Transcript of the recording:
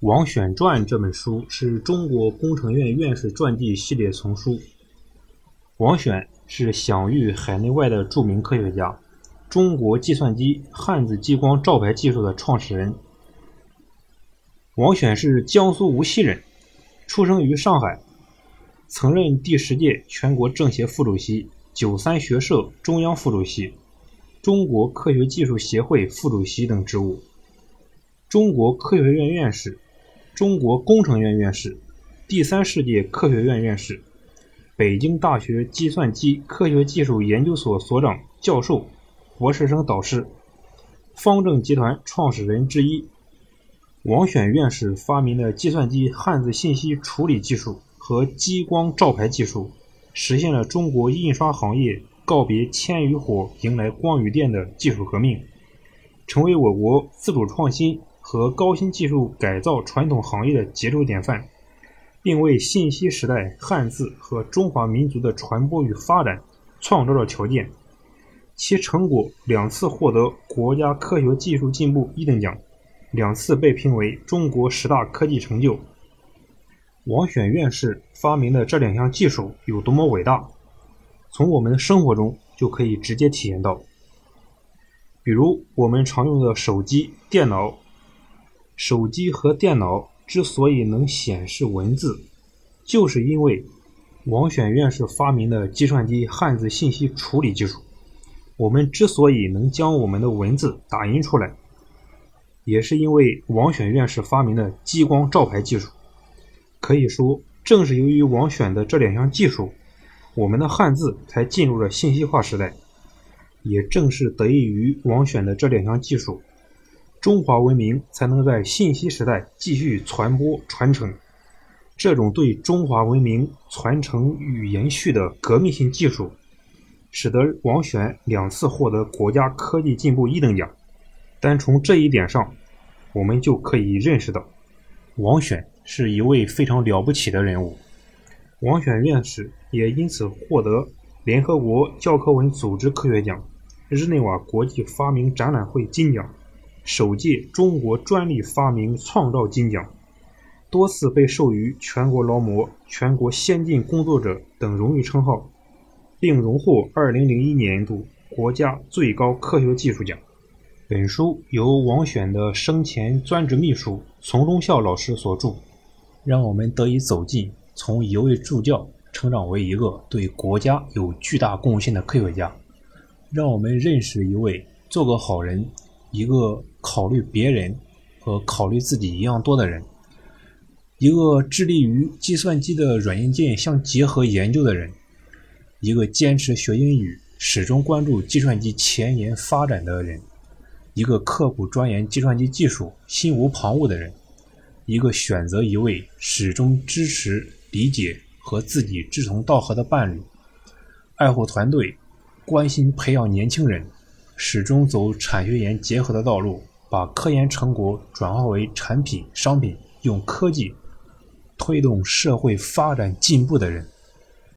王选传》这本书是中国工程院院士传记系列丛书。王选是享誉海内外的著名科学家，中国计算机汉字激光照排技术的创始人。王选是江苏无锡人，出生于上海，曾任第十届全国政协副主席、九三学社中央副主席、中国科学技术协会副主席等职务，中国科学院院士。中国工程院院士，第三世界科学院院士，北京大学计算机科学技术研究所所长、教授、博士生导师，方正集团创始人之一。王选院士发明的计算机汉字信息处理技术和激光照排技术，实现了中国印刷行业告别铅与火，迎来光与电的技术革命，成为我国自主创新。和高新技术改造传统行业的杰出典范，并为信息时代汉字和中华民族的传播与发展创造了条件。其成果两次获得国家科学技术进步一等奖，两次被评为中国十大科技成就。王选院士发明的这两项技术有多么伟大，从我们的生活中就可以直接体验到。比如我们常用的手机、电脑。手机和电脑之所以能显示文字，就是因为王选院士发明的计算机汉字信息处理技术。我们之所以能将我们的文字打印出来，也是因为王选院士发明的激光照排技术。可以说，正是由于王选的这两项技术，我们的汉字才进入了信息化时代。也正是得益于王选的这两项技术。中华文明才能在信息时代继续传播传承。这种对中华文明传承与延续的革命性技术，使得王选两次获得国家科技进步一等奖。单从这一点上，我们就可以认识到，王选是一位非常了不起的人物。王选院士也因此获得联合国教科文组织科学奖、日内瓦国际发明展览会金奖。首届中国专利发明创造金奖，多次被授予全国劳模、全国先进工作者等荣誉称号，并荣获2001年度国家最高科学技术奖。本书由王选的生前专职秘书丛中孝老师所著，让我们得以走进从一位助教成长为一个对国家有巨大贡献的科学家，让我们认识一位做个好人。一个考虑别人和考虑自己一样多的人，一个致力于计算机的软硬件相结合研究的人，一个坚持学英语、始终关注计算机前沿发展的人，一个刻苦钻研计算机技术、心无旁骛的人，一个选择一位始终支持、理解和自己志同道合的伴侣，爱护团队，关心培养年轻人。始终走产学研结合的道路，把科研成果转化为产品、商品，用科技推动社会发展进步的人。